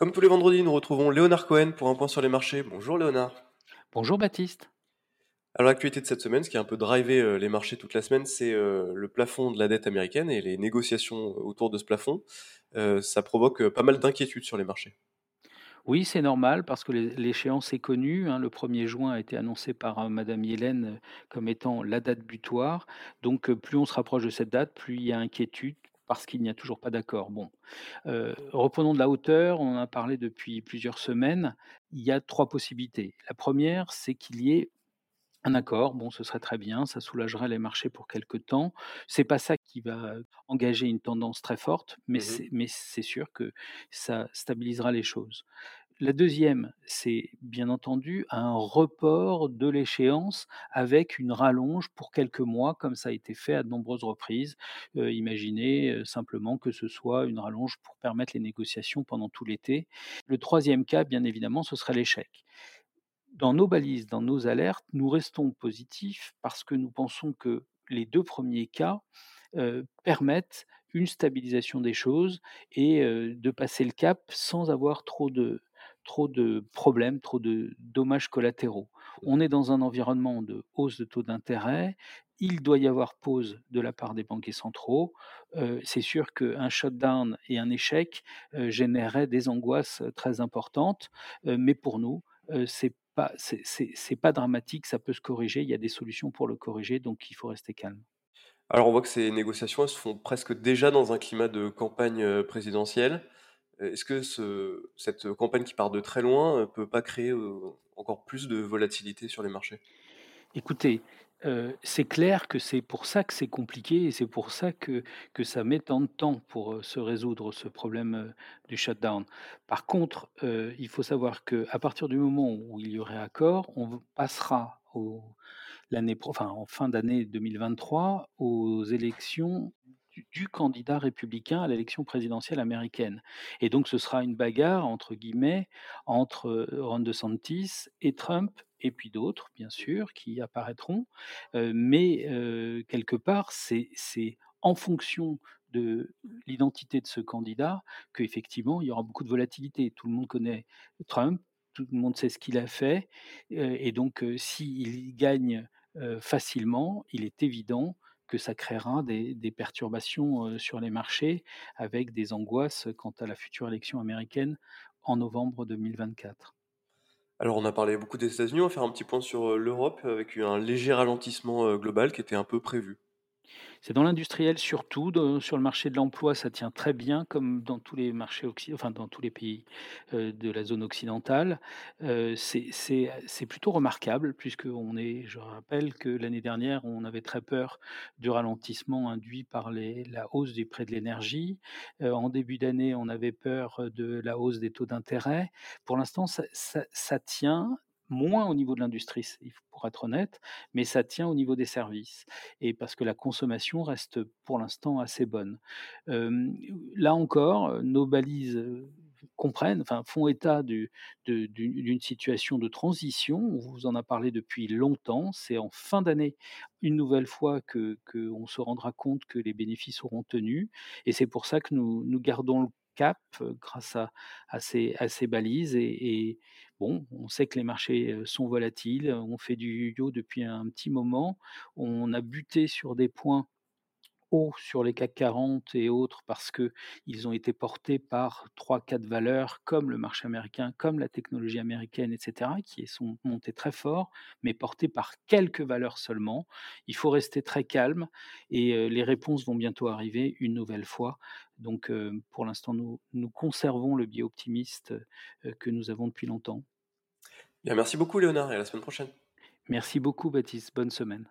Comme tous les vendredis, nous retrouvons Léonard Cohen pour un point sur les marchés. Bonjour Léonard. Bonjour Baptiste. Alors l'actualité de cette semaine, ce qui a un peu drivé euh, les marchés toute la semaine, c'est euh, le plafond de la dette américaine et les négociations autour de ce plafond. Euh, ça provoque pas mal d'inquiétudes sur les marchés. Oui, c'est normal parce que l'échéance est connue. hein. Le 1er juin a été annoncé par euh, Madame Yellen euh, comme étant la date butoir. Donc, euh, plus on se rapproche de cette date, plus il y a inquiétude parce qu'il n'y a toujours pas d'accord. Bon, euh, reprenons de la hauteur. On en a parlé depuis plusieurs semaines. Il y a trois possibilités. La première, c'est qu'il y ait un accord, bon, ce serait très bien, ça soulagerait les marchés pour quelque temps. C'est pas ça qui va engager une tendance très forte, mais mais c'est sûr que ça stabilisera les choses. La deuxième, c'est bien entendu un report de l'échéance avec une rallonge pour quelques mois, comme ça a été fait à de nombreuses reprises. Heu, imaginez, heu, simplement que ce soit une rallonge pour permettre les négociations pendant tout l'été. Le troisième cas, bien évidemment, ce serait l'échec. Dans nos balises, dans nos alertes, nous restons positifs parce que nous pensons que les 2 premiers cas, heu, permettent une stabilisation des choses et de passer le cap sans avoir trop de trop de problèmes, trop de dommages collatéraux. On est dans un environnement de hausse de taux d'intérêt, il doit y avoir pause de la part des banquiers centraux. Heu, c'est sûr qu'un shutdown et un échec, heu, généreraient des angoisses, heu, très importantes, heu, mais pour nous, c'est pas c'est c'est c'est pas dramatique, ça peut se corriger, il y a des solutions pour le corriger, donc il faut rester calme. Alors on voit que ces négociations, elles se font presque déjà dans un climat de campagne euh, présidentielle. Euh, Est-ce que ce- cette campagne qui part de très loin euh, peut pas créer euh, encore plus de volatilité sur les marchés? Écoutez, c'est clair que c'est pour ça que c'est compliqué et c'est pour ça que que ça met tant de temps pour, se résoudre ce problème, du shutdown. Par contre, il faut savoir qu'à partir du moment où il y aurait accord, on passera l'année enfin en fin d'année 2023 aux élections du candidat républicain à l'élection présidentielle américaine et donc ce sera une «bagarre» entre guillemets entre, heu, Ron DeSantis et Trump et puis d'autres bien sûr qui apparaîtront, heu, mais heu, quelque part c'est en fonction de l'identité de ce candidat qu'effectivement il y aura beaucoup de volatilité. Tout le monde connaît Trump, tout le monde sait ce qu'il a fait, et donc s'il gagne facilement, il est évident que ça créera des perturbations, sur les marchés avec des angoisses quant à la future élection américaine en novembre 2024. Alors on a parlé beaucoup des États-Unis, on va faire un petit point sur l'Europe avec un léger ralentissement global qui était un peu prévu. C'est dans l'industriel surtout, sur le marché de l'emploi, ça tient très bien comme dans tous les marchés enfin dans tous les pays, heu, de la zone occidentale. Heu, c'est plutôt remarquable puisqu'on est je rappelle que l'année dernière, on avait très peur du ralentissement induit par la hausse des prix de l'énergie. Heu, en début d'année, on avait peur, de la hausse des taux d'intérêt. Pour l'instant, ça tient, moins au niveau de l'industrie, pour être honnête, mais ça tient au niveau des services et parce que la consommation reste pour l'instant assez bonne. Là encore, nos balises, comprennent, enfin font état d'une situation de transition. On vous en a parlé depuis longtemps. C'est en fin d'année, une nouvelle fois qu'on se rendra compte que les bénéfices auront tenu et c'est pour ça que nous nous gardons le cap, heu, grâce à à ces à ces balises et et bon, on sait que les marchés, heu, sont volatiles. On fait du yo-yo depuis un petit moment. On a buté sur des points hauts sur les CAC 40 et autres parce qu'ils ont été portés par trois, quatre valeurs comme le marché américain, comme la technologie américaine et cetera, qui sont montées très fort, mais portées par quelques valeurs seulement. Il faut rester très calme et les réponses vont bientôt arriver une nouvelle fois. Donc pour l'instant, nous nous conservons le biais optimiste, que nous avons depuis longtemps. Bien, merci beaucoup Léonard et à la semaine prochaine. Merci beaucoup Baptiste, bonne semaine.